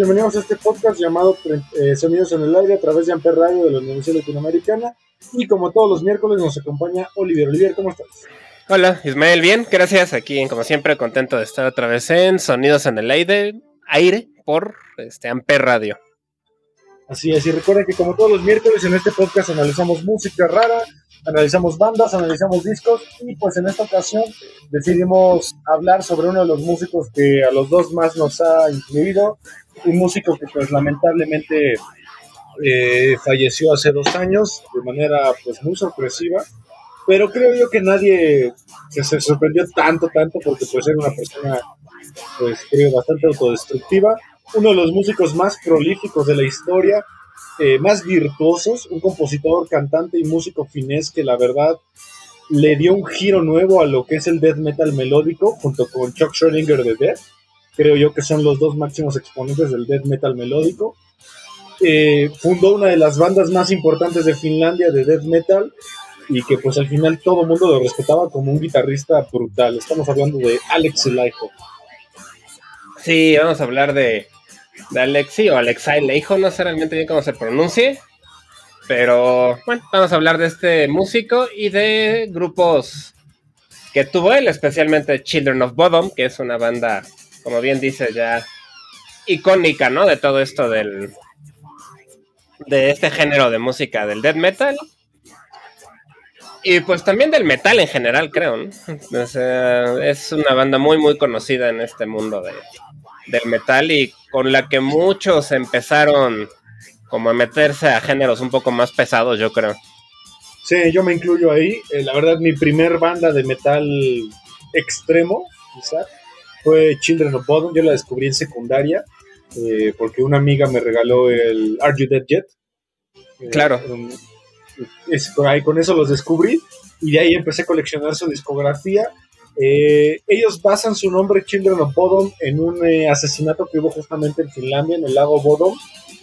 Bienvenidos a este podcast llamado eh, Sonidos en el Aire a través de Amper Radio de la Universidad Latinoamericana. Y como todos los miércoles nos acompaña Olivier. Olivier, ¿cómo estás? Hola, Ismael, bien, gracias. Aquí, como siempre, contento de estar otra vez en Sonidos en el Aire, aire por este, Amper Radio. Así es, y recuerden que como todos los miércoles en este podcast analizamos música rara, analizamos bandas, analizamos discos y pues en esta ocasión decidimos hablar sobre uno de los músicos que a los dos más nos ha incluido, un músico que pues lamentablemente eh, falleció hace dos años de manera pues muy sorpresiva, pero creo yo que nadie se sorprendió tanto, tanto porque pues era una persona pues creo bastante autodestructiva, uno de los músicos más prolíficos de la historia, eh, más virtuosos, un compositor, cantante y músico finés que la verdad le dio un giro nuevo a lo que es el death metal melódico, junto con Chuck Schrödinger de Death. Creo yo que son los dos máximos exponentes del death metal melódico. Eh, fundó una de las bandas más importantes de Finlandia de death metal y que pues al final todo el mundo lo respetaba como un guitarrista brutal. Estamos hablando de Alex Laiho. Sí, vamos a hablar de de Alexi o Alexei Leijo, no sé realmente bien cómo se pronuncie. Pero bueno, vamos a hablar de este músico y de grupos que tuvo él, especialmente Children of Bodom, que es una banda, como bien dice, ya icónica, ¿no? De todo esto del. de este género de música del death metal. Y pues también del metal en general, creo, ¿no? es una banda muy, muy conocida en este mundo de, del metal y con la que muchos empezaron como a meterse a géneros un poco más pesados, yo creo. Sí, yo me incluyo ahí. Eh, la verdad, mi primer banda de metal extremo, quizá, fue Children of Bodom. Yo la descubrí en secundaria eh, porque una amiga me regaló el Are You Dead Yet? Eh, claro. ahí con eso los descubrí y de ahí empecé a coleccionar su discografía eh, ellos basan su nombre Children of Bodom en un eh, asesinato que hubo justamente en Finlandia, en el lago Bodom,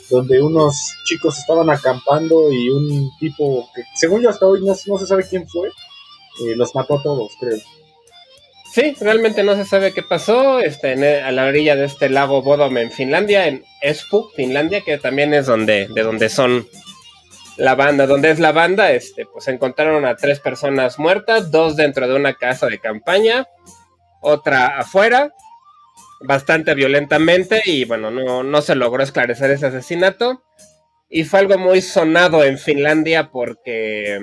donde unos chicos estaban acampando y un tipo que, según yo hasta hoy no, se sabe quién fue, eh, los mató a todos, creo. Sí, realmente no se sabe qué pasó este, a la orilla de este lago Bodom en Finlandia, en Espoo, Finlandia, que también es donde, de donde son la banda, donde es la banda, este, pues encontraron a tres personas muertas, dos dentro de una casa de campaña, otra afuera, bastante violentamente, y bueno, no, no se logró esclarecer ese asesinato. Y fue algo muy sonado en Finlandia porque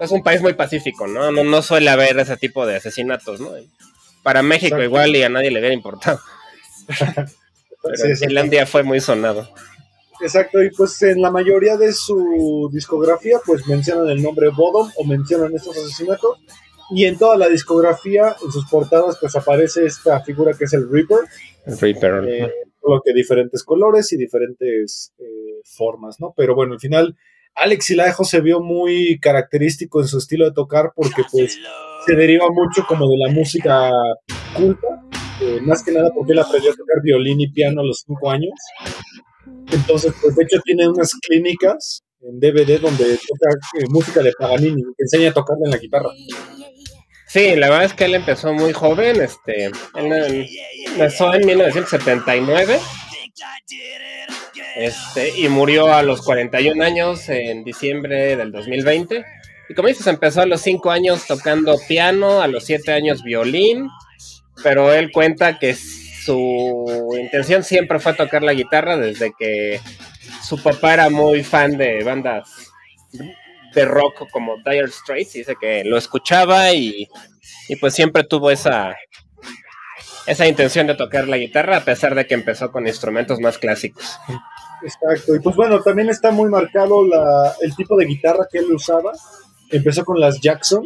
es un país muy pacífico, ¿no? No, no suele haber ese tipo de asesinatos, ¿no? Para México igual y a nadie le hubiera importado. Pero en Finlandia fue muy sonado. Exacto, y pues en la mayoría de su discografía pues mencionan el nombre Bodom o mencionan estos asesinatos y en toda la discografía, en sus portadas pues aparece esta figura que es el Reaper. El Reaper. Eh, lo que diferentes colores y diferentes eh, formas, ¿no? Pero bueno, al final Alex Ilaejo se vio muy característico en su estilo de tocar porque pues se deriva mucho como de la música culta, eh, más que nada porque él aprendió a tocar violín y piano a los cinco años entonces, pues de hecho tiene unas clínicas en DVD donde toca eh, música de Paganini, enseña a tocarle en la guitarra. Sí, la verdad es que él empezó muy joven, este, él empezó en 1979 este, y murió a los 41 años en diciembre del 2020. Y como dices, empezó a los 5 años tocando piano, a los 7 años violín, pero él cuenta que su intención siempre fue tocar la guitarra desde que su papá era muy fan de bandas de rock como Dire Straits, dice que lo escuchaba y, y pues siempre tuvo esa, esa intención de tocar la guitarra, a pesar de que empezó con instrumentos más clásicos. Exacto, y pues bueno, también está muy marcado la, el tipo de guitarra que él usaba. Empezó con las Jackson,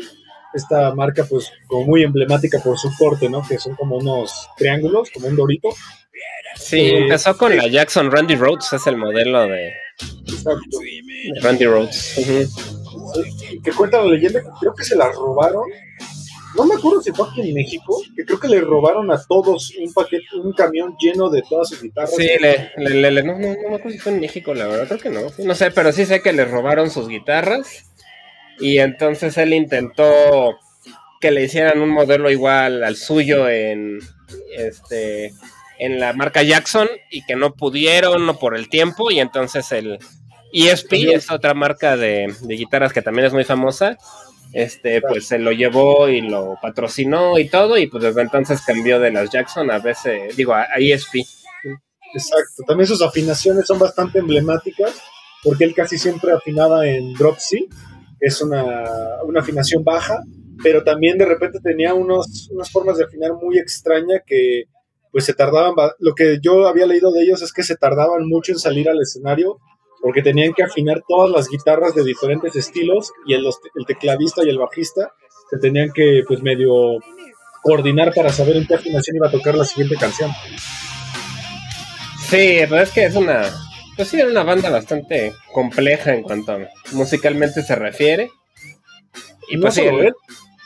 esta marca pues como muy emblemática por su corte, ¿no? Que son como unos triángulos, como un dorito. Sí, eh, empezó con la Jackson Randy Rhodes, es el modelo de, Exacto. Randy Rhodes. Que cuenta la leyenda, creo que se la robaron no me acuerdo si fue aquí en México, que creo que le robaron a todos un paquete, un camión lleno de todas sus guitarras. Sí, le, le, no, no, no, me acuerdo si fue en México, la verdad, creo que no. No sé, pero sí sé que le robaron sus guitarras. Y entonces él intentó que le hicieran un modelo igual al suyo en este en la marca Jackson y que no pudieron no por el tiempo y entonces el ESP es otra marca de, de guitarras que también es muy famosa este, pues se lo llevó y lo patrocinó y todo, y pues desde entonces cambió de las Jackson a veces, digo, a, ESP. Exacto, también sus afinaciones son bastante emblemáticas, porque él casi siempre afinaba en drop C, es una, afinación baja, pero también de repente tenía unos, unas formas de afinar muy extraña que pues se tardaban, lo que yo había leído de ellos es que se tardaban mucho en salir al escenario porque tenían que afinar todas las guitarras de diferentes estilos y el, tecladista y el bajista se tenían que pues medio coordinar para saber en qué afinación iba a tocar la siguiente canción. Sí, pero es que es una, pues sí, era una banda bastante compleja en cuanto a musicalmente se refiere. Y pues sí,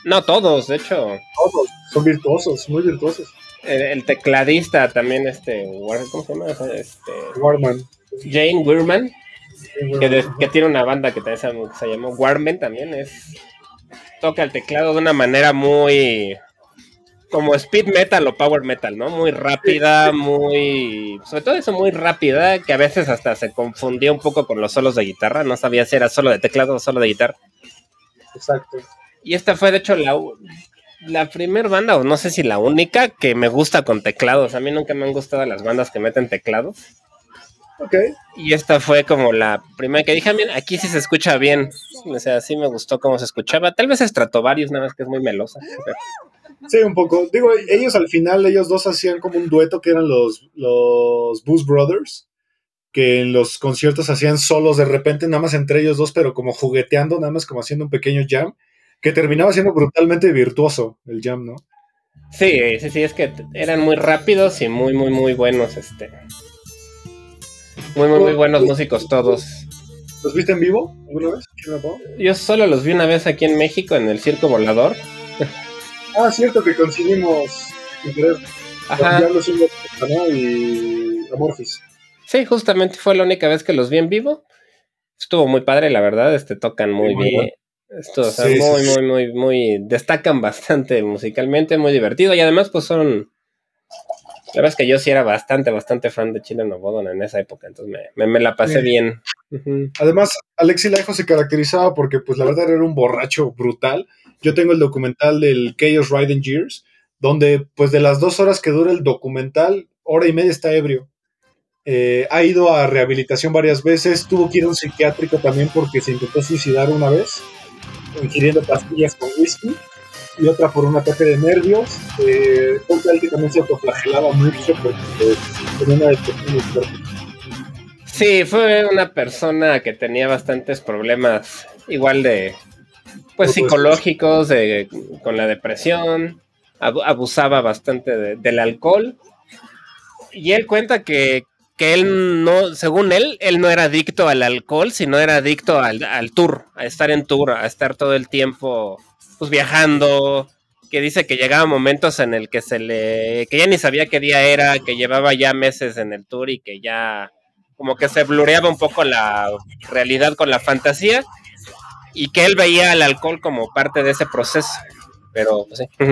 no todos, de hecho. Todos, son virtuosos, muy virtuosos. El, tecladista también, este, ¿cómo se llama? Este, Warman. Jane Wirman que, tiene una banda que, se, se llamó Warmen también, es toca el teclado de una manera muy como speed metal o power metal, ¿no? Muy rápida, muy sobre todo eso muy rápida, que a veces hasta se confundía un poco con los solos de guitarra, no sabía si era solo de teclado o solo de guitarra. Exacto. Y esta fue de hecho la la primera banda, o no sé si la única, que me gusta con teclados. A mí nunca me han gustado las bandas que meten teclados. Y esta fue como la primera que dije, bien, aquí sí se escucha bien. O sea, sí me gustó cómo se escuchaba. Tal vez Stratovarius, nada más que es muy melosa. Sí, un poco. Digo, ellos al final, ellos dos hacían como un dueto que eran los, los Boost Brothers, que en los conciertos hacían solos de repente, nada más entre ellos dos, pero como jugueteando, nada más como haciendo un pequeño jam, que terminaba siendo brutalmente virtuoso el jam, ¿no? Sí, sí, sí, es que eran muy rápidos y muy, muy, muy buenos, este. Muy, muy, muy buenos músicos todos. ¿Los viste en vivo alguna vez? Yo solo los vi una vez aquí en México en el Circo Volador. Ah, cierto que conseguimos Ajá. y Amorphis. Sí, justamente fue la única vez que los vi en vivo. Estuvo muy padre, la verdad, este tocan muy, bien. Esto, o sea, muy, muy, muy, muy, destacan bastante musicalmente, muy divertido y además pues son la verdad es que yo sí era bastante, bastante fan de Chile Nobodon en esa época, entonces me, la pasé bien. Además, Alexi Laiho se caracterizaba porque, pues, la verdad era un borracho brutal. Yo tengo el documental del Chaos Riding Years, donde, pues, de las dos horas que dura el documental, hora y media está ebrio. Eh, ha ido a rehabilitación varias veces, tuvo que ir a un psiquiátrico también porque se intentó suicidar una vez, ingiriendo pastillas con whisky y otra por un ataque de nervios. Eh, que también se autoflagelaba mucho porque tenía una depresión Sí, fue una persona que tenía bastantes problemas, igual de, pues psicológicos, de, con la depresión, abusaba bastante del alcohol. Y él cuenta que, que, él no, según él, él no era adicto al alcohol, sino era adicto al, al tour, a estar en tour, a estar todo el tiempo pues viajando, que dice que llegaba momentos en el que se le, que ya ni sabía qué día era, que llevaba ya meses en el tour y que ya como que se blureaba un poco la realidad con la fantasía y que él veía al alcohol como parte de ese proceso, pero pues, sí.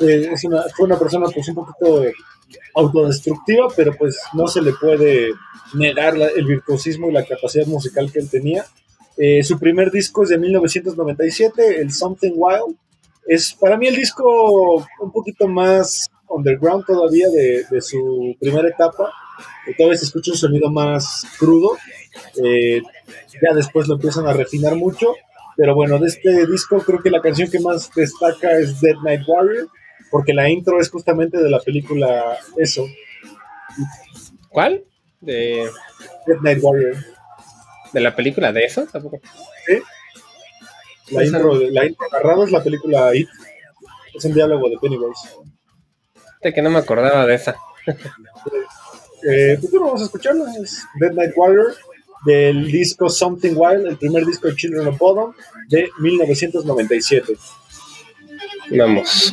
Eh, fue una persona pues un poquito autodestructiva, pero pues no se le puede negar el virtuosismo y la capacidad musical que él tenía. Eh, su primer disco es de 1997, el Something Wild. Es para mí el disco un poquito más underground todavía de, su primera etapa. todavía se escucha un sonido más crudo. Eh, ya después lo empiezan a refinar mucho. Pero bueno, de este disco creo que la canción que más destaca es Dead Night Warrior, porque la intro es justamente de la película Eso. ¿Cuál? De Dead Night Warrior. ¿De la película de eso? ¿Tampoco? Sí. La intro, la intro agarrada es la película It. Es un diálogo de Pennywise. De que no me acordaba de esa. eh, pues bueno, vamos a escucharla. Es Dead Night Warrior del disco Something Wild, el primer disco de Children of Bodom de 1997. Vamos.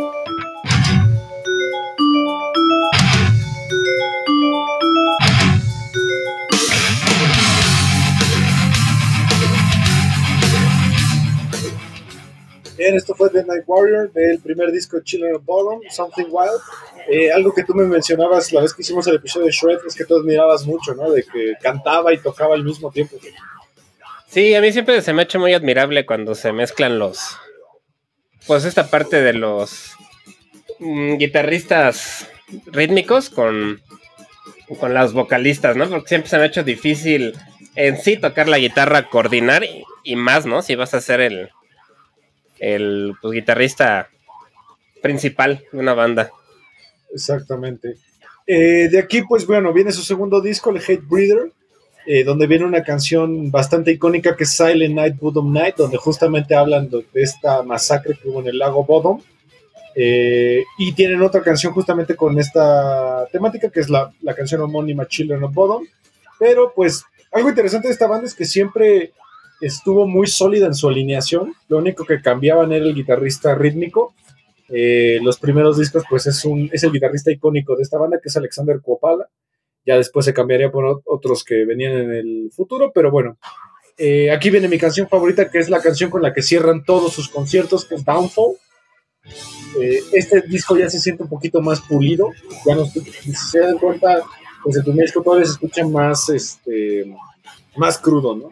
Bien, esto fue The Night Warrior del primer disco de Children of Bottom, Something Wild. Eh, algo que tú me mencionabas la vez que hicimos el episodio de Shred es que tú admirabas mucho, ¿no? De que cantaba y tocaba al mismo tiempo. Sí, a mí siempre se me ha hecho muy admirable cuando se mezclan los. Pues esta parte de los mm, guitarristas rítmicos con, con las vocalistas, ¿no? Porque siempre se me ha hecho difícil en sí tocar la guitarra, coordinar y, más, ¿no? Si vas a ser el, el pues, guitarrista principal de una banda. Exactamente. Eh, de aquí, pues bueno, viene su segundo disco, el Hate Breeder, eh, donde viene una canción bastante icónica que es Silent Night, Bodom Night, donde justamente hablan de, esta masacre que hubo en el lago Bodom. Eh, y tienen otra canción justamente con esta temática, que es la, la canción homónima Children of Bodom. Pero pues algo interesante de esta banda es que siempre estuvo muy sólida en su alineación. Lo único que cambiaban era el guitarrista rítmico. Eh, los primeros discos, pues es, un, es el guitarrista icónico de esta banda, que es Alexander Kuopala. Ya después se cambiaría por otros que venían en el futuro, pero bueno. Eh, aquí viene mi canción favorita, que es la canción con la que cierran todos sus conciertos, que es Downfall. Eh, este disco ya se siente un poquito más pulido. Ya no si se dan cuenta, pues el primer disco todavía se escucha más, este, más crudo, ¿no?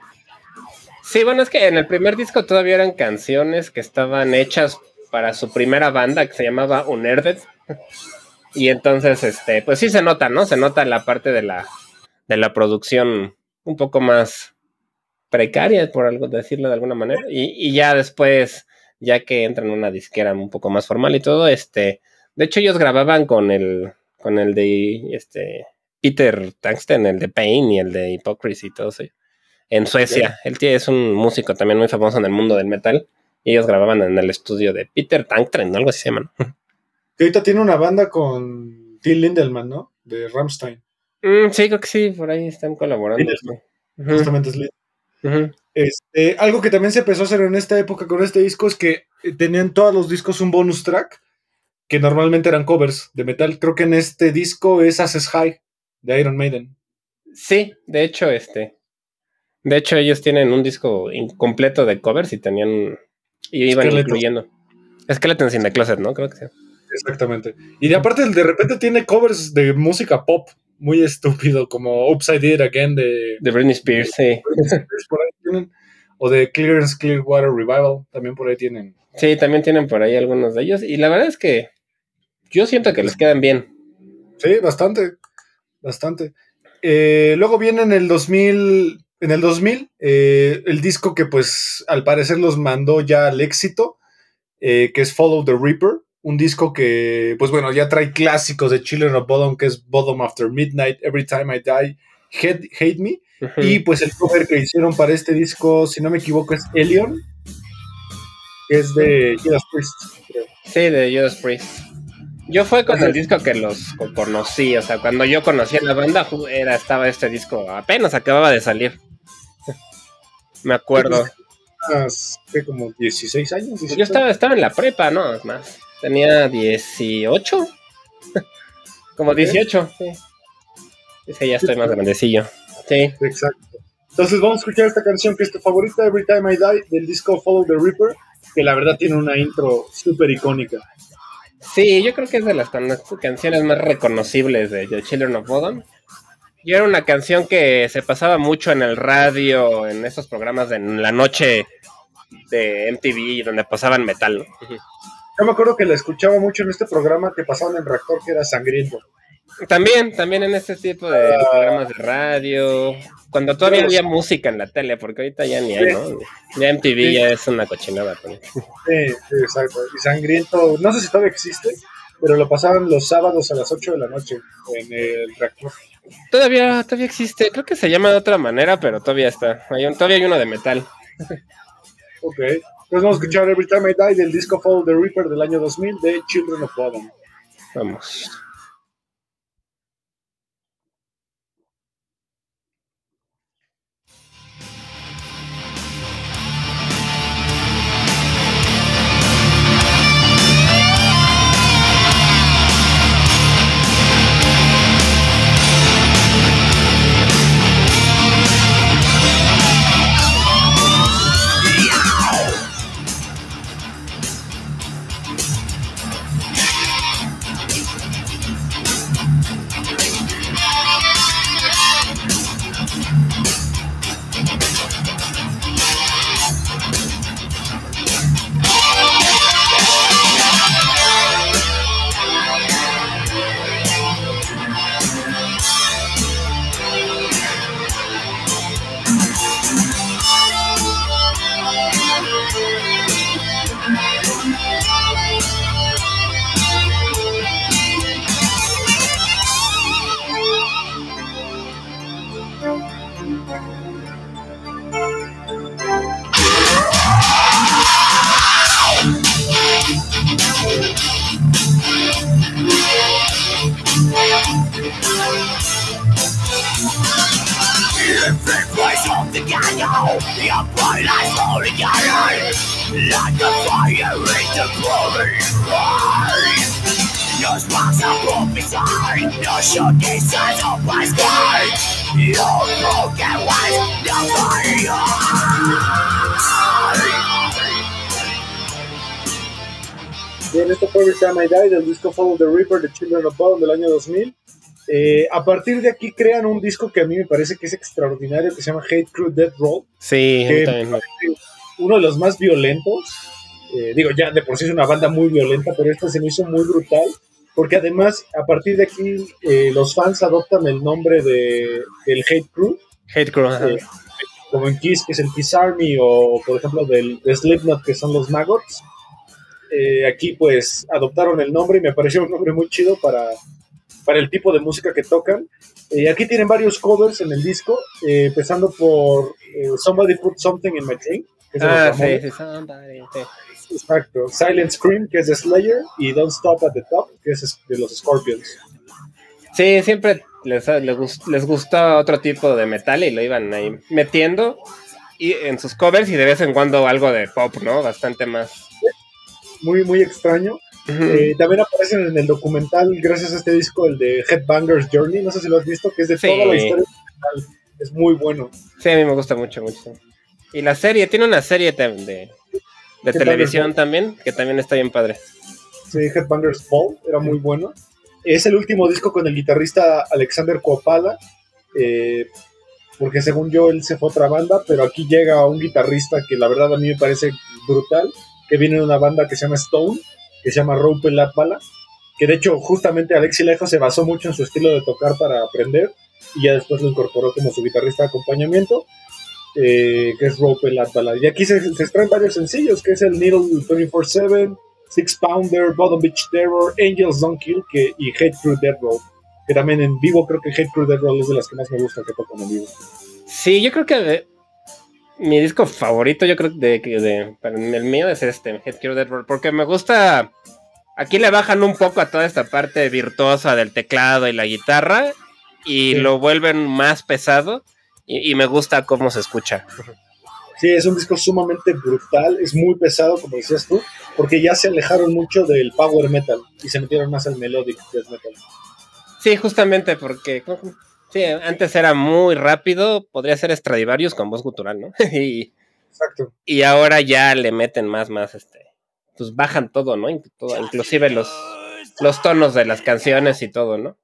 Sí, bueno, es que en el primer disco todavía eran canciones que estaban hechas para su primera banda que se llamaba Unerded. Y entonces, este, pues sí se nota, ¿no? Se nota la parte de la, de la producción un poco más precaria, por algo decirlo de alguna manera. Y, ya después, ya que entran en una disquera un poco más formal y todo, este, de hecho ellos grababan con el, con el de, este, Peter Tungsten, el de Pain y el de Hypocrisy y todo eso. En Suecia. Él es un músico también muy famoso en el mundo del metal. Y ellos grababan en el estudio de Peter Tangtren, algo así se llama. ¿no? Que ahorita tiene una banda con Till Lindelman, ¿no? De Rammstein. Mm, sí, creo que sí, por ahí están colaborando. Uh-huh. Justamente es Lindelman. Este, algo que también se empezó a hacer en esta época con este disco es que tenían todos los discos un bonus track que normalmente eran covers de metal. Creo que en este disco es Access High de Iron Maiden. Sí, de hecho, este. De hecho, ellos tienen un disco incompleto de covers y tenían. Y iban incluyendo. Skeletons in the Closet, ¿no? Creo que sí. Exactamente. Y de aparte, de repente tiene covers de música pop muy estúpido, como Upside It Again de. De Britney Spears, sí. por ahí tienen. O de Clearance Clearwater Revival, también por ahí tienen. Sí, también tienen por ahí algunos de ellos. Y la verdad es que yo siento que les quedan bien. Sí, bastante. Bastante. Eh, luego viene en el 2000. En el 2000, eh, el disco que, pues, al parecer los mandó ya al éxito, eh, que es Follow the Reaper. Un disco que, pues bueno, ya trae clásicos de Children of Bodom, que es Bodom After Midnight, Every Time I Die, Hate, Hate Me. Y pues el cover que hicieron para este disco, si no me equivoco, es Elion, que es de Judas Priest. creo. Sí, de Judas Priest. Yo fue con el disco que los co- conocí, o sea, cuando yo conocí a la banda, era, estaba este disco, apenas acababa de salir. Me acuerdo. ¿qué? como 16 años. 17. Yo estaba, estaba en la prepa, ¿no? Es más, tenía 18. Como 18, sí. Es que ya estoy más grandecillo. Sí. Exacto. Entonces vamos a escuchar esta canción que es tu favorita, Every Time I Die, del disco Follow the Reaper, que la verdad tiene una intro súper icónica. Sí, yo creo que es de las can- canciones más reconocibles de The Children of Bodom. Y era una canción que se pasaba mucho en el radio, en esos programas de en la noche de MTV, donde pasaban metal. ¿no? Yo me acuerdo que la escuchaba mucho en este programa que pasaban en Reactor, que era Sangriento. También, también en este tipo de programas de radio, cuando todavía había música en la tele, porque ahorita ya ni hay, ¿no? Ya MTV Sí. ya es una cochinada. pues. Sí, sí, exacto. Y Sangriento, no sé si todavía existe, pero lo pasaban los sábados a las 8 de la noche en el Reactor. Todavía, todavía existe, creo que se llama de otra manera, pero todavía está. Hay un- todavía hay uno de metal. Ok. Entonces vamos a escuchar Every Time I Die del disco Follow the Reaper del año 2000 de Children of Bodom. Vamos. Bien, esto fue Every Time I Die del disco Follow the Reaper de Children of Bodom del año 2000. Eh, a partir de aquí crean un disco que a mí me parece que es extraordinario, que se llama Hate Crew Death Roll, Sí, que también uno de los más violentos. Eh, digo, ya de por sí es una banda muy violenta, pero esta se me hizo muy brutal, porque además a partir de aquí eh, los fans adoptan el nombre de, del Hate Crew, Hate Crew. ajá. eh, como en Kiss, que es el Kiss Army, o por ejemplo del de Slipknot, que son los Maggots. Eh, aquí pues adoptaron el nombre y me pareció un nombre muy chido para, para el tipo de música que tocan. Eh, aquí tienen varios covers en el disco, eh, empezando por eh, Somebody Put Something in My Drink. que es Ah, sí, sí, somebody, sí. Exacto. Silent Scream, que es de Slayer, y Don't Stop at the Top, que es de los Scorpions. Sí, siempre les, les, gust- les gustaba otro tipo de metal y lo iban ahí metiendo y en sus covers y de vez en cuando algo de pop, ¿no? Bastante más. Muy, muy extraño. Eh, también aparecen en el documental, gracias a este disco, el de Headbangers Journey, no sé si lo has visto, que es de Sí. toda la historia Es muy bueno. Sí, a mí me gusta mucho, mucho. Y la serie, tiene una serie de, de, televisión también, que también está bien padre. Sí, Headbangers Ball, era muy bueno. Es el último disco con el guitarrista Alexander Kuopala, eh, porque según yo él se fue a otra banda, pero aquí llega un guitarrista que la verdad a mí me parece brutal, que viene de una banda que se llama Stone, que se llama Rope Latvala, que de hecho justamente Alexi Lejo se basó mucho en su estilo de tocar para aprender y ya después lo incorporó como su guitarrista de acompañamiento, eh, que es Rope Latvala. Y aquí se, se extraen varios sencillos, que es el Needle 24-7, Six Pounder, Bottom Beach Terror, Angels Don't Kill que, y Hate Crew Dead Road. Que también en vivo creo que Hate Crew Dead Road es de las que más me gusta que tocan en vivo. Sí, yo creo que mi disco favorito, yo creo de, de, de el mío es este, Hate Crew Dead Road, porque me gusta. Aquí le bajan un poco a toda esta parte virtuosa del teclado y la guitarra y Sí. lo vuelven más pesado y, y me gusta cómo se escucha. Sí, es un disco sumamente brutal, es muy pesado, como decías tú, porque ya se alejaron mucho del power metal y se metieron más al melodic death metal. Sí, justamente porque sí, antes era muy rápido, podría ser Stradivarius con voz gutural, ¿no? y, Exacto. y ahora ya le meten más, más, este, pues bajan todo, ¿no? Todo, inclusive los, los tonos de las canciones y todo, ¿no?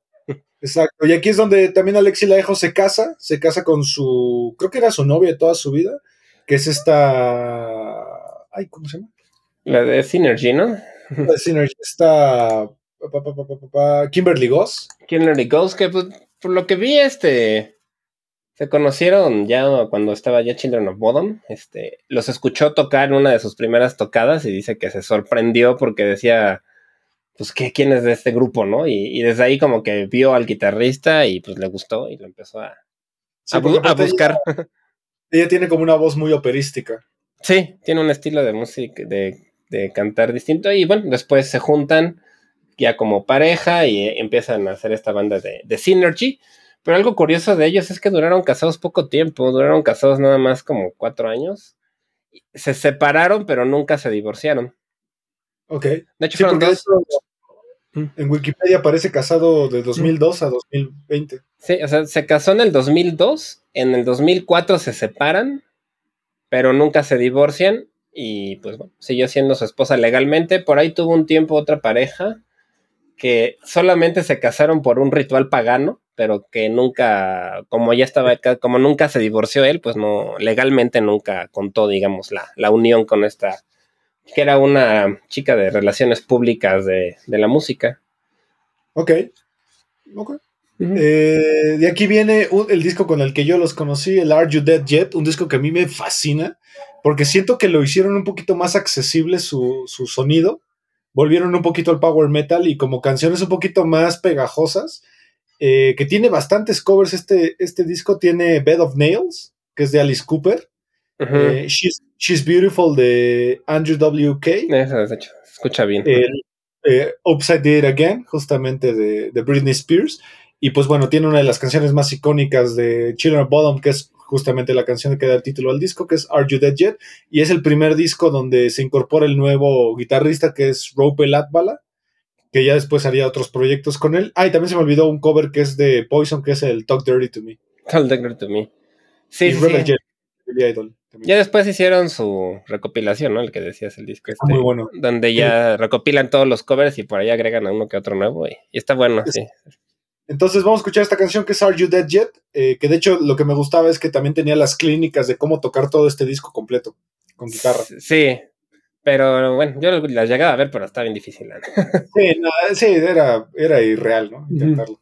Exacto. Y aquí es donde también Alexi Laejo se casa, se casa con su, creo que era su novia de toda su vida, que es esta, ay, ¿cómo se llama? La de Synergy, ¿no? La Synergy, esta Kimberly Goss. Killer Ghost, que pues, por lo que vi, este, se conocieron ya cuando estaba ya Children of Bodom, este, los escuchó tocar en una de sus primeras tocadas y dice que se sorprendió porque decía, pues, ¿qué, ¿quién es de este grupo, no? Y, y desde ahí como que vio al guitarrista y pues le gustó y lo empezó a, Sí, a, porque bu- a aparte buscar. Ella, ella tiene como una voz muy operística. Sí, tiene un estilo de música, de, de cantar distinto. Y bueno, después se juntan ya como pareja y eh, empiezan a hacer esta banda de, de Synergy. Pero algo curioso de ellos es que duraron casados poco tiempo, duraron casados nada más como cuatro años. Se separaron, pero nunca se divorciaron. Ok. De hecho, Sí, fueron porque dos. esto Mm. en Wikipedia aparece casado de 2002 a 2020. Sí, o sea, se casó en el 2002, en el 2004 se separan, pero nunca se divorcian y pues bueno, siguió siendo su esposa legalmente. Por ahí tuvo un tiempo otra pareja que solamente se casaron por un ritual pagano, pero que nunca, como ya estaba, como nunca se divorció él, pues no, legalmente nunca contó, digamos, la, la unión con esta, que era una chica de relaciones públicas de, de la música. Ok. Ok. Eh, de aquí viene un- el disco con el que yo los conocí, el Are You Dead Yet, un disco que a mí me fascina, porque siento que lo hicieron un poquito más accesible su, su sonido, volvieron un poquito al power metal y como canciones un poquito más pegajosas, eh, que tiene bastantes covers este, este disco, tiene Bed of Nails, que es de Alice Cooper, eh, She's, She's Beautiful de Andrew W.K., escucha bien. el eh, Upside Down Again, justamente de, de Britney Spears. Y pues bueno, tiene una de las canciones más icónicas de Children of Bottom, que es justamente la canción que da el título al disco, que es Are You Dead Yet? Y es el primer disco donde se incorpora el nuevo guitarrista, que es Rope Latvala, que ya después haría otros proyectos con él. Ah, y también se me olvidó un cover que es de Poison, que es el Talk Dirty to Me. The Girl to Me. Sí, y sí. Jet, Idol. Ya después hicieron su recopilación, ¿no? El que decías, el disco este, muy bueno. Donde ya recopilan todos los covers y por ahí agregan a uno que otro nuevo. Y, y está bueno, Es- sí. Entonces vamos a escuchar esta canción que es Are You Dead Yet? Eh, que de hecho lo que me gustaba es que también tenía las clínicas de cómo tocar todo este disco completo con guitarra. Sí, pero bueno, yo las llegaba a ver, pero está bien difícil. ¿no? Sí, no, sí, era, era irreal, ¿no? Intentarlo.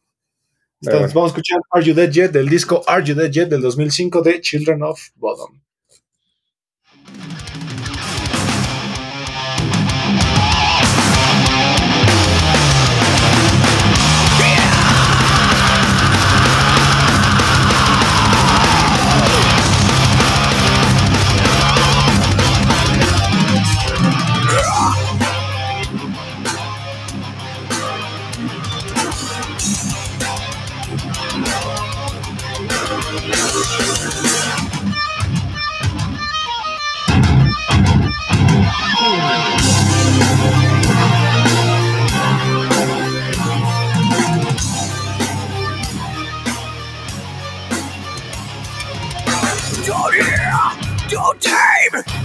Entonces bueno. vamos a escuchar Are You Dead Yet del disco Are You Dead Yet del 2005 de Children of Bodom.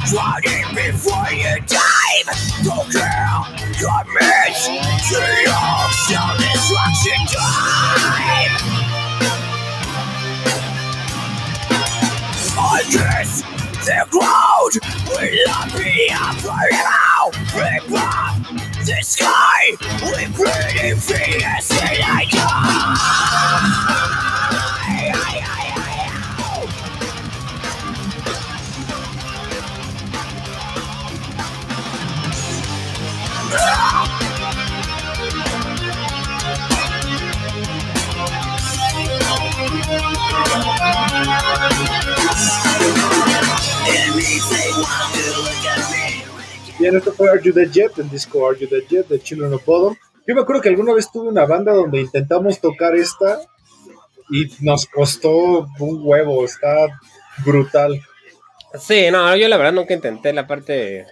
Plug it before you dive. Don't care. Commit to your self-destruction time. On this, the crowd will not be up forever. Flip up the sky with pretty fears when I come. Bien, esto fue Are You Yet, el disco Are You Yet de Children of Bodom. Yo me acuerdo que alguna vez tuve una banda donde intentamos tocar esta y nos costó un huevo, está brutal. Sí, no, yo la verdad nunca intenté la parte.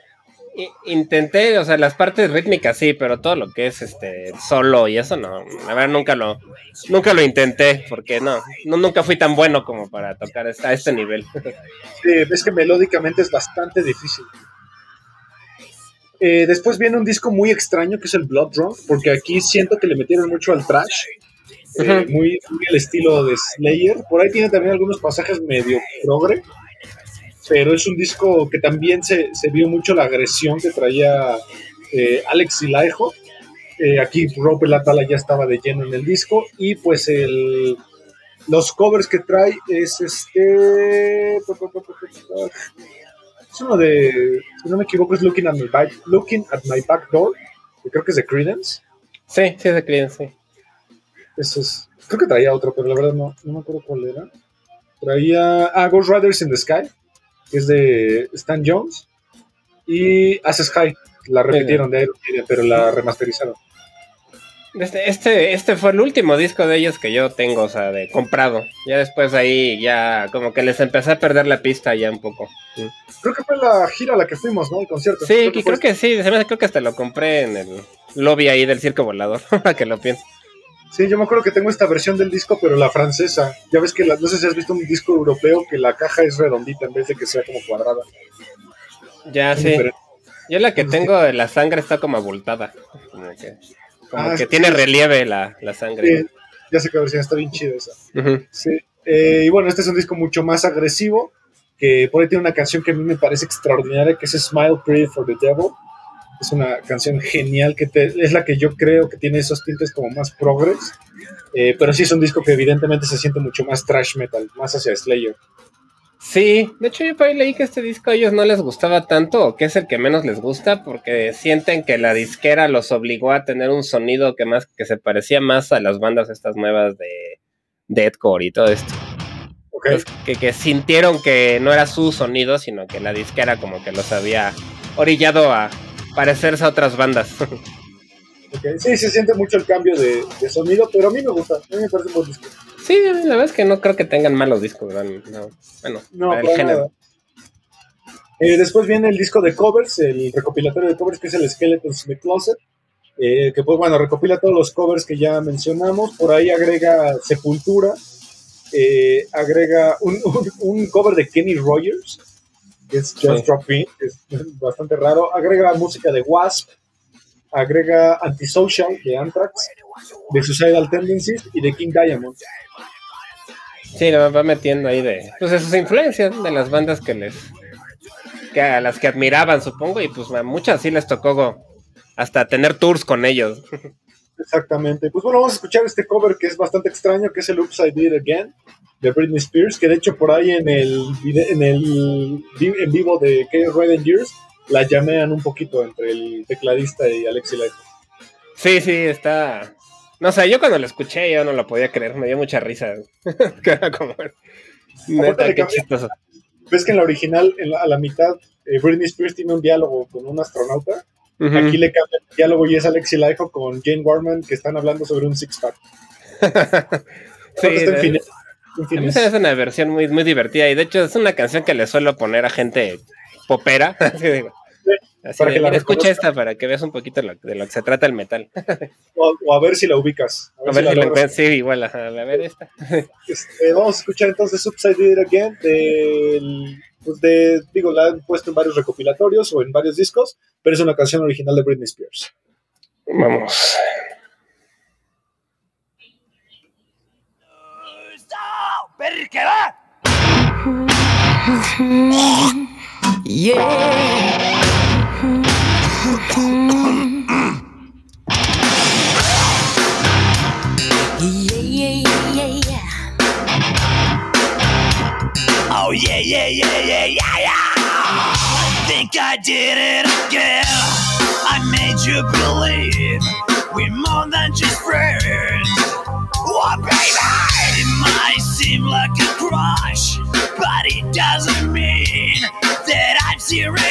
Intenté, o sea, las partes rítmicas sí, pero todo lo que es este solo y eso no, la verdad nunca lo, nunca lo intenté, porque no, no nunca fui tan bueno como para tocar a este nivel. Sí, es que melódicamente es bastante difícil. Eh, después viene un disco muy extraño que es el Blood Drunk, porque aquí siento que le metieron mucho al trash, eh, muy, muy al estilo de Slayer. Por ahí tiene también algunos pasajes medio progre, pero es un disco que también se, se vio mucho la agresión que traía eh, Alex Silaijo. Eh, aquí Rob Latala ya estaba de lleno en el disco y pues el, los covers que trae es este. Es uno de. Si no me equivoco, es Looking at My Back, Looking at My Back Door. Que creo que es de Credence. Sí, sí se creen, sí. Eso es. Creo que traía otro, pero la verdad no, no me acuerdo cuál era. Traía. Ah, Ghost Riders in the Sky. Que es de Stan Jones. Y Access High. La repitieron de Maiden, pero la remasterizaron. Este, este, este fue el último disco de ellos que yo tengo, o sea, de comprado. Ya después ahí ya como que les empecé a perder la pista ya un poco. Creo que fue la gira a la que fuimos, ¿no? El concierto. Sí, y creo que sí, se me hace- creo que hasta lo compré en el lobby ahí del circo volador, para que lo piense. Sí, yo me acuerdo que tengo esta versión del disco, pero la francesa. Ya ves que la- no sé si has visto un disco europeo que la caja es redondita en vez de que sea como cuadrada. Ya, Es sí. diferente. Yo la que tengo la sangre está como abultada. Como que, como Ah, que sí. tiene relieve la, la sangre. Sí, ya sé que la versión está bien chida esa. Sí. Eh, y bueno, este es un disco mucho más agresivo, que por ahí tiene una canción que a mí me parece extraordinaria, que es Smile Pretty for the Devil. Es una canción genial, que te- es la que yo creo que tiene esos tintes como más progres. Eh, pero sí es un disco que evidentemente se siente mucho más trash metal, más hacia Slayer. Sí, de hecho yo por ahí leí que este disco a ellos no les gustaba tanto, o que es el que menos les gusta, porque sienten que la disquera los obligó a tener un sonido que más que se parecía más a las bandas estas nuevas de deathcore y todo esto. que, que sintieron que no era su sonido, sino que la disquera como que los había orillado a parecerse a otras bandas. Ok, Sí, se siente mucho el cambio de, de sonido, pero a mí me gusta, a mí me parece un buen disco. sí, la verdad es que no creo que tengan malos discos, ¿verdad? No, bueno, No, para el género. Eh, después viene el disco de covers, el recopilatorio de covers que es el Skeletons in the Closet, eh, que pues bueno, recopila todos los covers que ya mencionamos, por ahí agrega Sepultura, eh, agrega un, un- un cover de Kenny Rogers, es Just Sí. Drop In, que es bastante raro, agrega música de Wasp, agrega Antisocial de Anthrax, de Suicidal Tendencies y de King Diamond. Sí, lo va metiendo ahí de, pues de sus influencias, de las bandas que les, que a las que admiraban, supongo, y pues a muchas sí les tocó hasta tener tours con ellos. Exactamente. Pues bueno, vamos a escuchar este cover que es bastante extraño, que es el Oops, I Did It Again de Britney Spears, que de hecho por ahí en el, en el en vivo de Chaos Riding Years la llamean un poquito entre el tecladista y Alexi Light. Sí, sí, está. No sé, yo cuando lo escuché yo no lo podía creer, me dio mucha risa. Como. Neta, qué chistoso. ¿Ves que en la original, en la- a la mitad, eh, Britney Spears tiene un diálogo con un astronauta? Aquí le cambia el diálogo y es Alexi Laiho con Jane Warman que están hablando sobre un six-pack. Sí, de- a mí hace una versión muy, muy divertida y de hecho es una canción que le suelo poner a gente popera. Así digo. Así de, la "Mira, escucha reconozcan". esta para que veas un poquito lo- de lo que se trata el metal. O, o a ver si la ubicas. A ver la si la encuentras. Sí, igual, a ver esta. Este, vamos a escuchar entonces Upside Down Again del, de, digo, la han puesto en varios recopilatorios o en varios discos, pero es una canción original de Britney Spears. Vamos. Va? yeah, yeah, yeah, yeah, yeah, yeah. Think I did it again. I made you believe we're more than just friends. Oh baby, it might seem like a crush, but it doesn't mean that I'm serious.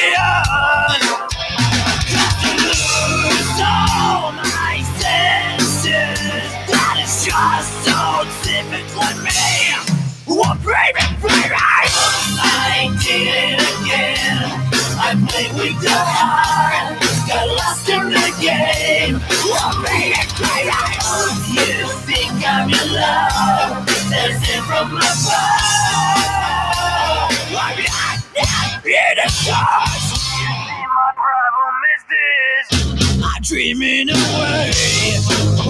Just to lose all my senses, that is just so typical me. Oh baby, baby, I did it again. I played with the heart, got lost in the game. Oh baby, baby, you think I'm in love? There's it from above. I'm not, here to cause. My problem is this. I'm dreaming away,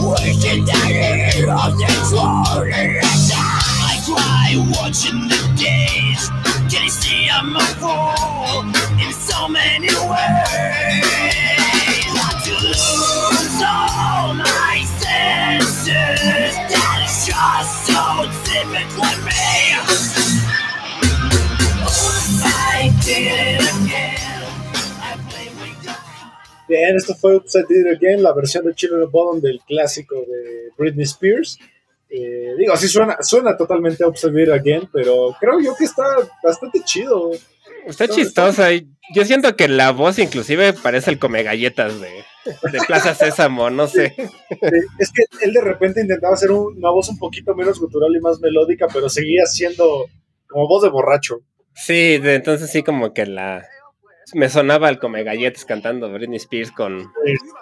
wasting the year of the truly I cry watching the days. Did it Bien, esto fue Upside Down Again, la versión de Children of Bodom del clásico de Britney Spears. Eh, digo, así suena, suena totalmente Down Again, pero creo yo que está bastante chido. Está chistosa. y Yo siento que la voz inclusive parece el come galletas de, de Plaza Sésamo, no sé. Es que él de repente intentaba hacer un- una voz un poquito menos gutural y más melódica, pero seguía siendo como voz de borracho. Sí, de- entonces sí como que la... Me sonaba el come galletas cantando Britney Spears con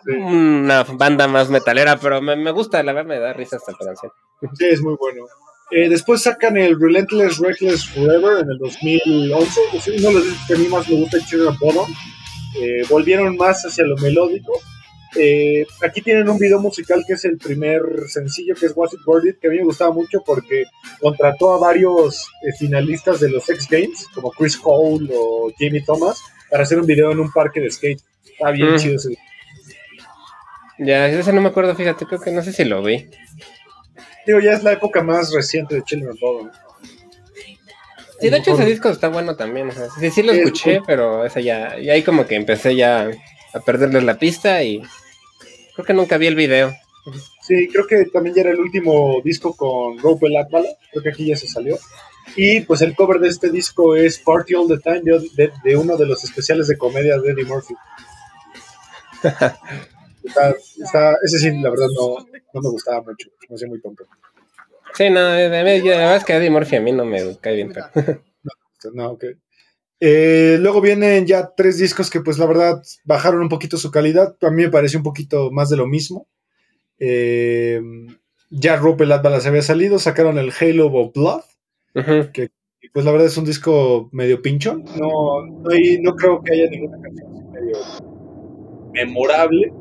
una banda más metalera, pero me, me gusta, la verdad me da risa esta canción. Sí, es muy bueno. Eh, después sacan el Relentless Reckless Forever en el 2011. Es uno de los discos que a mí más me gusta, Children Bodom. Eh, volvieron más hacia lo melódico. Eh, aquí tienen un video musical que es el primer sencillo, que es Was It Worth It, que a mí me gustaba mucho porque contrató a varios eh, finalistas de los X Games, como Chris Cole o Jamie Thomas, para hacer un video en un parque de skate. Está bien Mm. chido ese Ya, ese no me acuerdo, fíjate, creo que no sé si lo vi. Digo, ya es la época más reciente de Children of Bodom. Sí, de hecho ese disco está bueno también. o sea, sí, sí lo escuché, pero ese ya, y ahí como que empecé ya a perderles la pista y creo que nunca vi el video. Sí, creo que también ya era el último disco con Rope el Atbala. Creo que aquí ya se salió. Y pues el cover de este disco es Party All the Time de, de- de uno de los especiales de comedia de Eddie Murphy. Está- está- ese sí, la verdad, no, no me gustaba mucho. Me hacía muy tonto. Sí, no, de- de- de- la verdad es que Eddie Murphy a mí no me cae bien. pero- No, ok. Eh, luego vienen ya tres discos que pues la verdad bajaron un poquito su calidad. A mí me pareció un poquito más de lo mismo. Eh, ya Rope el Atbala se había salido, sacaron el Halo of Blood. Y pues la verdad es un disco medio pincho. No, no, hay- no creo que haya ninguna canción medio memorable.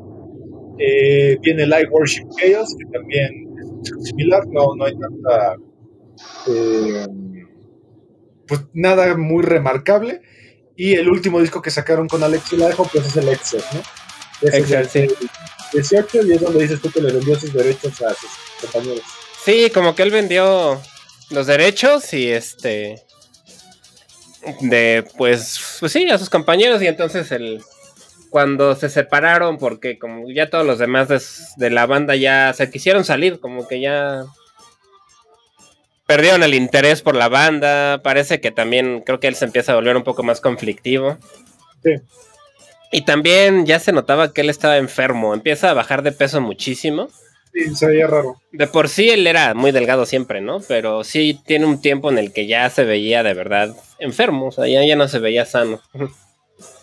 Eh, viene Light Worship Chaos, que también es similar. No, no hay tanta. eh, pues nada muy remarcable. Y el último disco que sacaron con Alex Lajo, pues es el Excel, ¿no? Es Excel, sí. 18 y es donde dices tú que le vendió sus derechos a sus compañeros. Sí, como que él vendió los derechos y este de pues pues sí a sus compañeros y entonces el cuando se separaron porque como ya todos los demás de, de la banda ya se quisieron salir como que ya perdieron el interés por la banda parece que también creo que él se empieza a volver un poco más conflictivo Sí. y también ya se notaba que él estaba enfermo empieza a bajar de peso muchísimo Sí, se veía raro. de por sí él era muy delgado siempre, ¿no? Pero sí tiene un tiempo en el que ya se veía de verdad enfermo, o sea, ya, ya no se veía sano.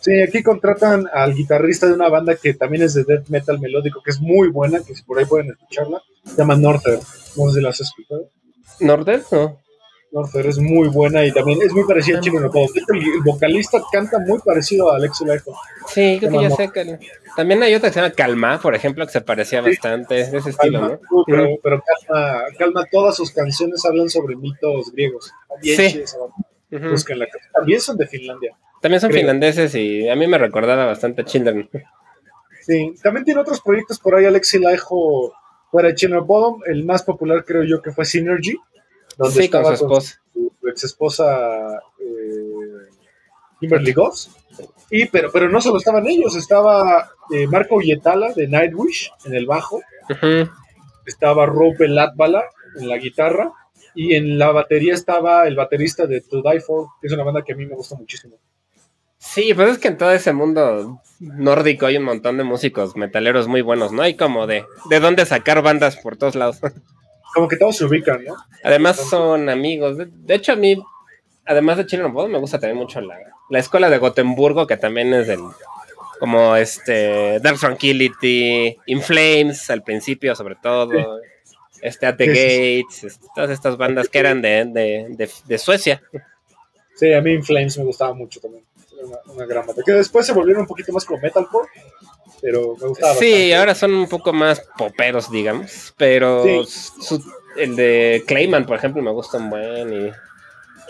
Sí, aquí contratan al guitarrista de una banda que también es de death metal melódico, que es muy buena, que si por ahí pueden escucharla. Se llama Norther. No sé si la has escuchado. ¿Norder? No. Norther es muy buena y también es muy parecida a Chino. El, el vocalista canta muy parecido a Alexi Laiho. Sí, creo que ya sé que. También hay otra que se llama Calma, por ejemplo, que se parecía bastante de ese estilo, Calma, ¿no? pero, pero calma, calma, todas sus canciones hablan sobre mitos griegos. Bien Sí. banda. Ujú. Búsquenla. También son de Finlandia. También son Creo. finlandeses y a mí me recordaba bastante a Children. Sí, también tiene otros proyectos por ahí, Alexi Laiho, fuera de Chino Bottom. El más popular creo yo que fue Synergy, donde Sí, con su esposa. su ex esposa Kimberly Goss. Y, pero, pero no solo estaban ellos, estaba eh, Marco Yetala de Nightwish en el bajo, estaba Rope Latvala en la guitarra y en la batería estaba el baterista de To Die For, que es una banda que a mí me gusta muchísimo. Sí, pues es que en todo ese mundo nórdico hay un montón de músicos metaleros muy buenos, ¿no? Hay como de, de dónde sacar bandas por todos lados. Como que todos se ubican, ¿no? Además son amigos. De, de hecho, a mí, además de Bodom, me gusta también mucho la, la escuela de Gotemburgo, que también es del como este Dark Tranquility, In Flames al principio sobre todo, este At the Gates, este, todas estas bandas que eran de, de, de, de Suecia. Sí, a mí In Flames me gustaba mucho también. Una, una gran banda. Que después se volvieron un poquito más como metalcore, pero me gustaba. Sí, bastante. ahora son un poco más poperos, digamos, pero Sí. su- el de Clayman, por ejemplo, me gusta un buen y,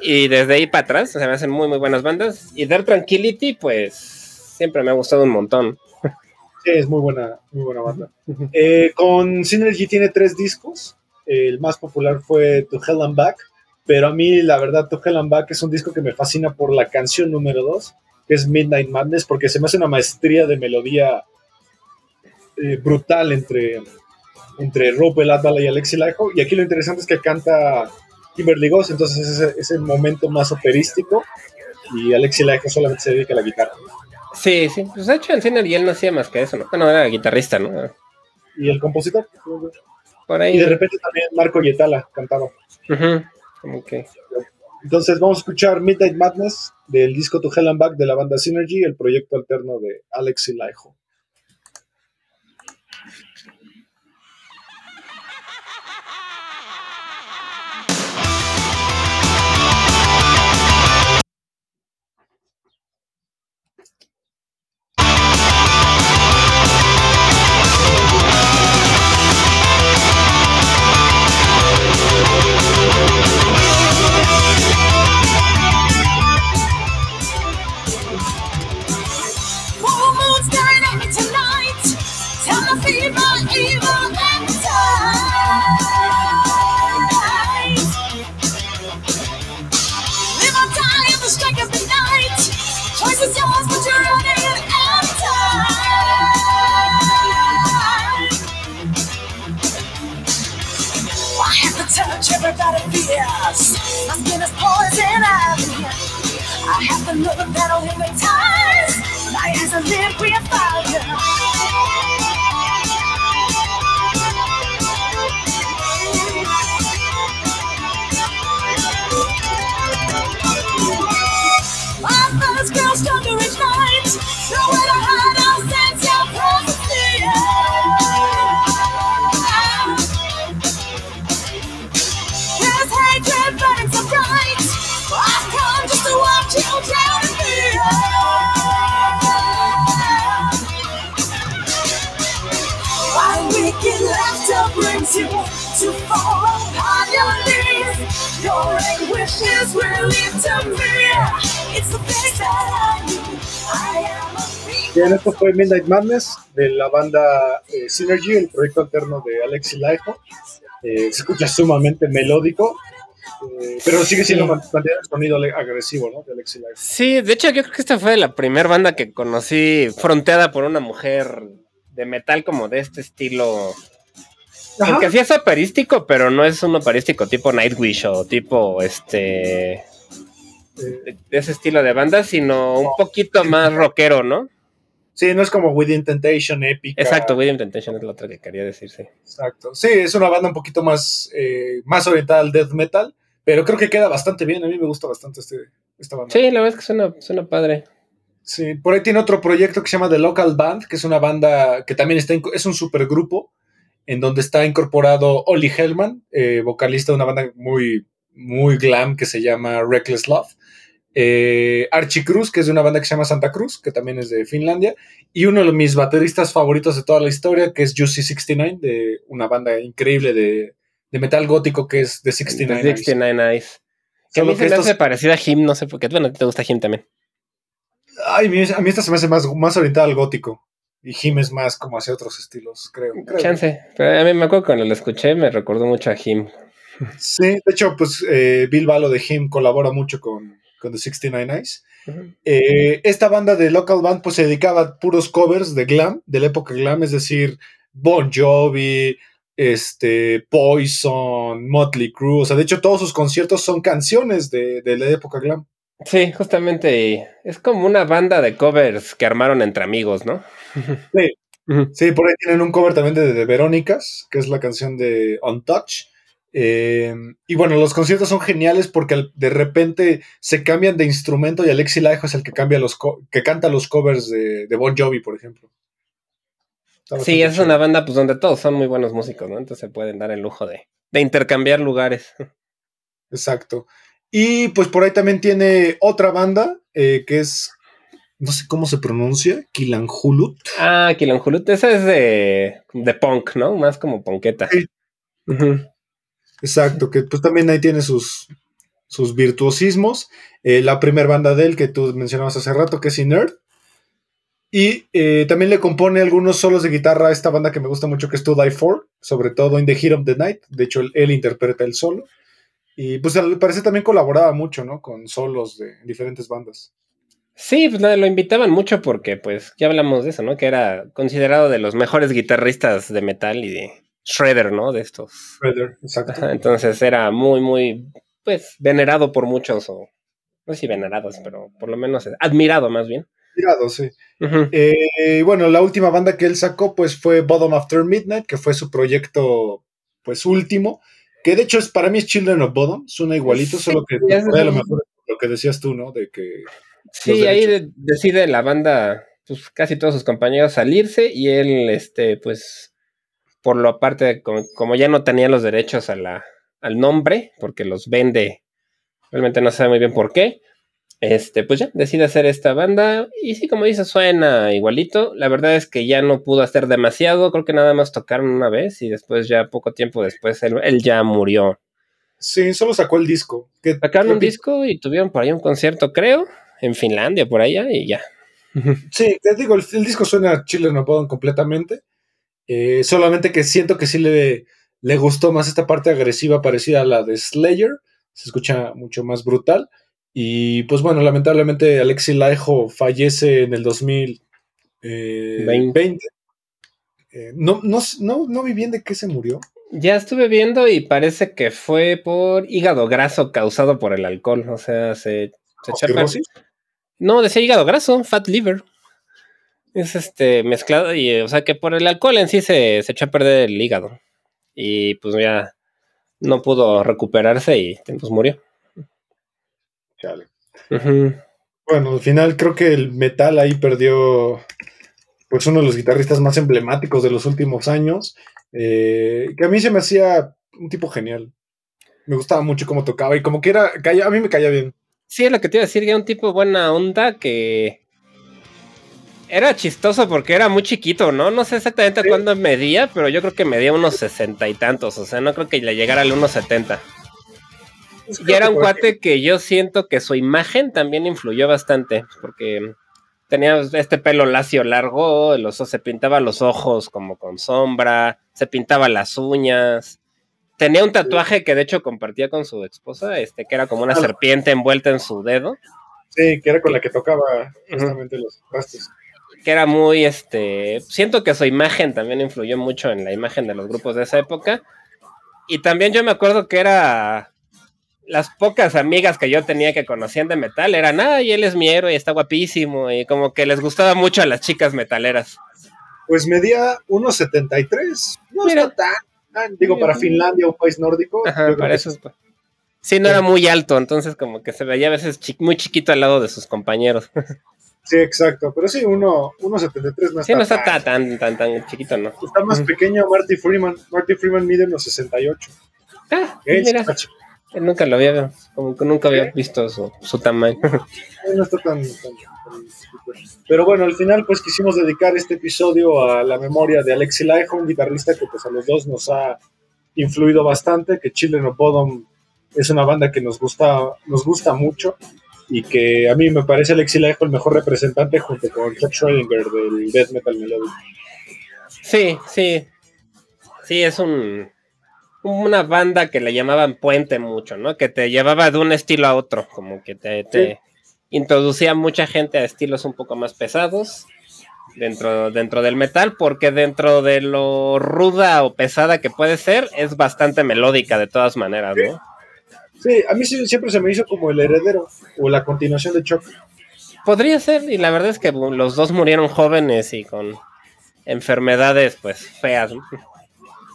y desde ahí para atrás se me hacen muy muy buenas bandas y Dark Tranquility, pues siempre me ha gustado un montón. Sí, es muy buena, muy buena banda. Eh, con Synergy tiene tres discos. El más popular fue To Hell and Back, pero a mí la verdad To Hell and Back es un disco que me fascina por la canción número dos, que es Midnight Madness, porque se me hace una maestría de melodía eh, brutal entre, entre Rope Latvala y Alexi Laiho. Y aquí lo interesante es que canta Kimberly Goss, entonces es, ese- es el momento más operístico y Alexi Laiho solamente se dedica a la guitarra. Sí, sí, pues de hecho en Cine y él no hacía más que eso, ¿no? Bueno, era guitarrista, ¿no? Y el compositor. Por Y ahí. de repente también Marco Yetala cantaba. Como que- Entonces vamos a escuchar Midnight Madness del disco To Hell and Back de la banda Synergy, el proyecto alterno de Alex Laiho. Fue Midnight Madness de la banda eh, Synergy, el proyecto alterno de Alex Laiho. Eh, se escucha sumamente melódico, eh, pero sigue siendo Sí. mantener el sonido agresivo ¿no? de Alex Laiho. Sí, de hecho yo creo que esta fue la primera banda que conocí fronteada por una mujer de metal como de este estilo. Ajá. Aunque sí es operístico, pero no es un operístico tipo Nightwish o tipo este de ese estilo de banda, sino un poquito más rockero, ¿no? Sí, no es como Within Temptation, épica. Exacto, Within Temptation es lo otro que quería decir, sí. Exacto. Sí, es una banda un poquito más, eh, más orientada al death metal, pero creo que queda bastante bien. A mí me gusta bastante este, esta banda. Sí, la verdad es que suena, suena padre. Sí, por ahí tiene otro proyecto que se llama The Local Band, que es una banda que también está, es un supergrupo en donde está incorporado Oli Hellman, eh, vocalista de una banda muy muy glam que se llama Reckless Love. Eh, Archie Cruz, que es de una banda que se llama Santa Cruz, que también es de Finlandia, y uno de mis bateristas favoritos de toda la historia, que es Juicy 69, de una banda increíble de, de metal gótico que es de 69. The 69 Eyes. Que a Solo mí se que me estos- hace parecido a Him, no sé por qué. Bueno, te gusta Him también. Ay, a mí, esta se me hace más, más orientada al gótico. Y Jim es más como hacia otros estilos, creo. creo. Chance. Pero a mí me acuerdo cuando lo escuché, me recordó mucho a Him. Sí, de hecho, pues eh, Bill Balo de Him colabora mucho con, con The 69 Eyes. Eh, esta banda de Local Band pues se dedicaba a puros covers de glam, de la época glam, es decir, Bon Jovi, este, Poison, Motley Crue. O sea, de hecho, todos sus conciertos son canciones de, de la época glam. Sí, justamente es como una banda de covers que armaron entre amigos, ¿no? Sí. Sí, por ahí tienen un cover también de, de Verónicas, que es la canción de On Touch. Eh, y bueno, los conciertos son geniales porque de repente se cambian de instrumento y Alexi Laiho es el que cambia los que canta los covers de, de Bon Jovi, por ejemplo. Sí, es chido. una banda pues donde todos son muy buenos músicos, ¿no? Entonces se pueden dar el lujo de, de intercambiar lugares. Exacto. Y pues por ahí también tiene otra banda eh, que es, no sé cómo se pronuncia, Kilanjulut. Ah, Kilanjulut, esa es de, de punk, ¿no? Más como punketa. Sí. Exacto, que pues también ahí tiene sus, sus virtuosismos. Eh, la primera banda de él que tú mencionabas hace rato, que es Inert. Y eh, también le compone algunos solos de guitarra a esta banda que me gusta mucho, que es To Die For, sobre todo In the Heat of the Night. De hecho, él, interpreta el solo. Y pues al parecer también colaboraba mucho, ¿no? Con solos de diferentes bandas. Sí, pues lo invitaban mucho porque, pues, ya hablamos de eso, ¿no? Que era considerado de los mejores guitarristas de metal y de shredder, ¿no? De estos. Shredder, exacto. Ajá, entonces era muy, muy, pues, venerado por muchos, o no sé si venerados, pero por lo menos admirado más bien. Tirado, sí. Eh, bueno, la última banda que él sacó pues fue Bottom After Midnight, que fue su proyecto pues último, que de hecho es para mí es Children of Bottom, suena igualito, Sí, solo que es- a lo mejor lo que decías tú, ¿no? De que Sí, ahí de- decide la banda, pues casi todos sus compañeros salirse y él, este, pues, por lo aparte, como, como ya no tenía los derechos a la, al nombre, porque los vende, realmente no sabe muy bien por qué, este, pues ya decide hacer esta banda y sí, como dice, suena igualito. La verdad es que ya no pudo hacer demasiado, creo que nada más tocaron una vez y después ya poco tiempo después él, él ya murió. sí, solo sacó el disco. Que, Sacaron un disco y tuvieron por ahí un concierto, creo, en Finlandia, por allá y ya. Sí, te digo, el, el disco suena of Bottom completamente, eh, solamente que siento que sí le, le gustó más esta parte agresiva parecida a la de Slayer, se escucha mucho más brutal. Y pues bueno, lamentablemente Alexi Laiho fallece en el 2020. Veinte. Eh, no, no, no, no vi bien de qué se murió. Ya estuve viendo y parece que fue por hígado graso causado por el alcohol. O sea, se, se. No, decía hígado graso, fat liver. Es este mezclado y, o sea, que por el alcohol en sí se, se echó a perder el hígado. Y pues ya no pudo recuperarse y pues murió. Chale. Bueno, al final creo que el metal ahí perdió pues uno de los guitarristas más emblemáticos de los últimos años, eh, que a mí se me hacía un tipo genial. Me gustaba mucho cómo tocaba y como que era, a mí me caía bien. Sí, es lo que te iba a decir, que era un tipo buena onda que era chistoso porque era muy chiquito, ¿no? No sé exactamente Sí. cuándo medía, pero yo creo que medía unos sesenta y tantos, o sea, no creo que le llegara al unos setenta. Y era un cuate que yo siento que su imagen también influyó bastante, porque tenía este pelo lacio largo, los, se pintaba los ojos como con sombra, se pintaba las uñas. Tenía un tatuaje que de hecho compartía con su esposa, este, que era como una Ah. serpiente envuelta en su dedo, Sí, que era con la que tocaba justamente los trastes. Que era muy, este, siento que su imagen también influyó mucho en la imagen de los grupos de esa época. Y también yo me acuerdo que era las pocas amigas que yo tenía que conocían de metal eran, ay, él es mi héroe, está guapísimo, y como que les gustaba mucho a las chicas metaleras. Pues medía 1.73. No Mira. está tan, tan- digo, para Finlandia, un país nórdico. Ajá, para eso es- Sí, no era muy alto, entonces como que se veía a veces chi- muy chiquito al lado de sus compañeros. Sí, exacto. Pero sí, uno- 1.73 no está Sí, no está tan- tan, tan, tan, tan chiquito, ¿no? Está más pequeño Marty Freeman. Marty Freeman mide unos 68. Ah, Es- mira. nunca lo había, como que nunca había visto su, su tamaño. no está tan, Pero bueno, al final pues quisimos dedicar este episodio a la memoria de Alexi Laiho, un guitarrista que pues a los dos nos ha influido bastante, que Chile No Podom es una banda que nos gusta, nos gusta mucho y que a mí me parece Alexi Laiho el mejor representante junto con Chuck Schrödinger del death metal melodic. Sí, sí. Sí, es un una banda que le llamaban puente mucho, ¿no? Que te llevaba de un estilo a otro, como que te, introducía mucha gente a estilos un poco más pesados dentro, dentro del metal, porque dentro de lo ruda o pesada que puede ser, es bastante melódica de todas maneras, ¿no? Sí, a mí siempre se me hizo como el heredero o la continuación de Chuck. Podría ser, y la verdad es que los dos murieron jóvenes y con enfermedades pues feas.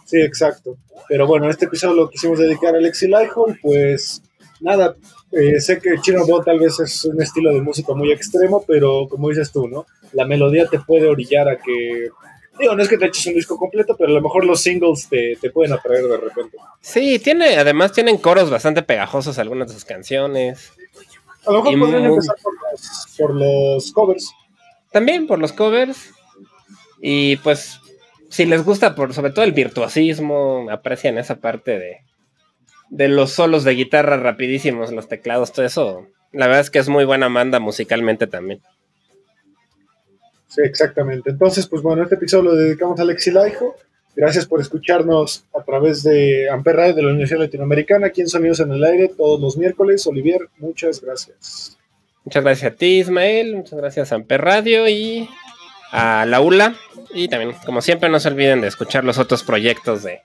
Sí, exacto. Pero bueno, este episodio lo quisimos dedicar a Alexi Laiho, pues nada, eh, sé que Chino Ball tal vez es un estilo de música muy extremo, pero como dices tú, ¿no? La melodía te puede orillar a que... Digo, no es que te eches un disco completo, pero a lo mejor los singles te, pueden atraer de repente. Sí, tiene, además tienen coros bastante pegajosos algunas de sus canciones. A lo mejor podrían empezar por los, por los covers. También por los covers. Y pues si les gusta por sobre todo el virtuosismo, aprecian esa parte de, de los solos de guitarra rapidísimos, los teclados, todo eso. La verdad es que es muy buena banda musicalmente también. Sí, exactamente. Entonces, pues bueno, este episodio lo dedicamos a Alexi Laijo. Gracias por escucharnos a través de Amper Radio de la Universidad Latinoamericana, aquí en Sonidos en el Aire, todos los miércoles. Olivier, muchas gracias. Muchas gracias a ti, Ismael. Muchas gracias a Amper Radio y a la ULA. Y también, como siempre, no se olviden de escuchar los otros proyectos de,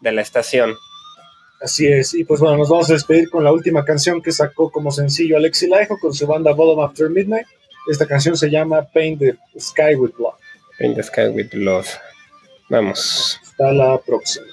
la estación. Así es, y pues bueno, nos vamos a despedir con la última canción que sacó como sencillo Alexi Laiho con su banda Bottom After Midnight. Esta canción se llama Paint the Sky with Blood. Paint the Sky with Blood. Vamos. Hasta la próxima.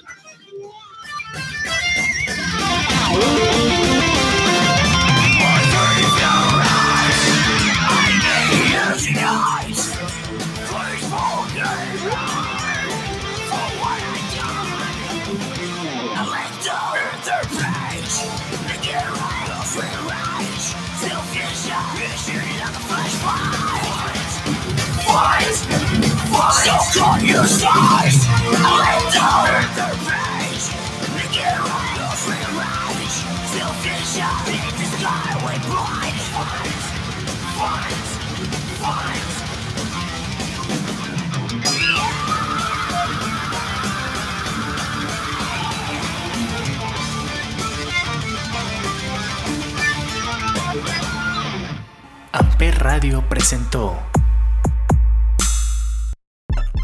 Presentó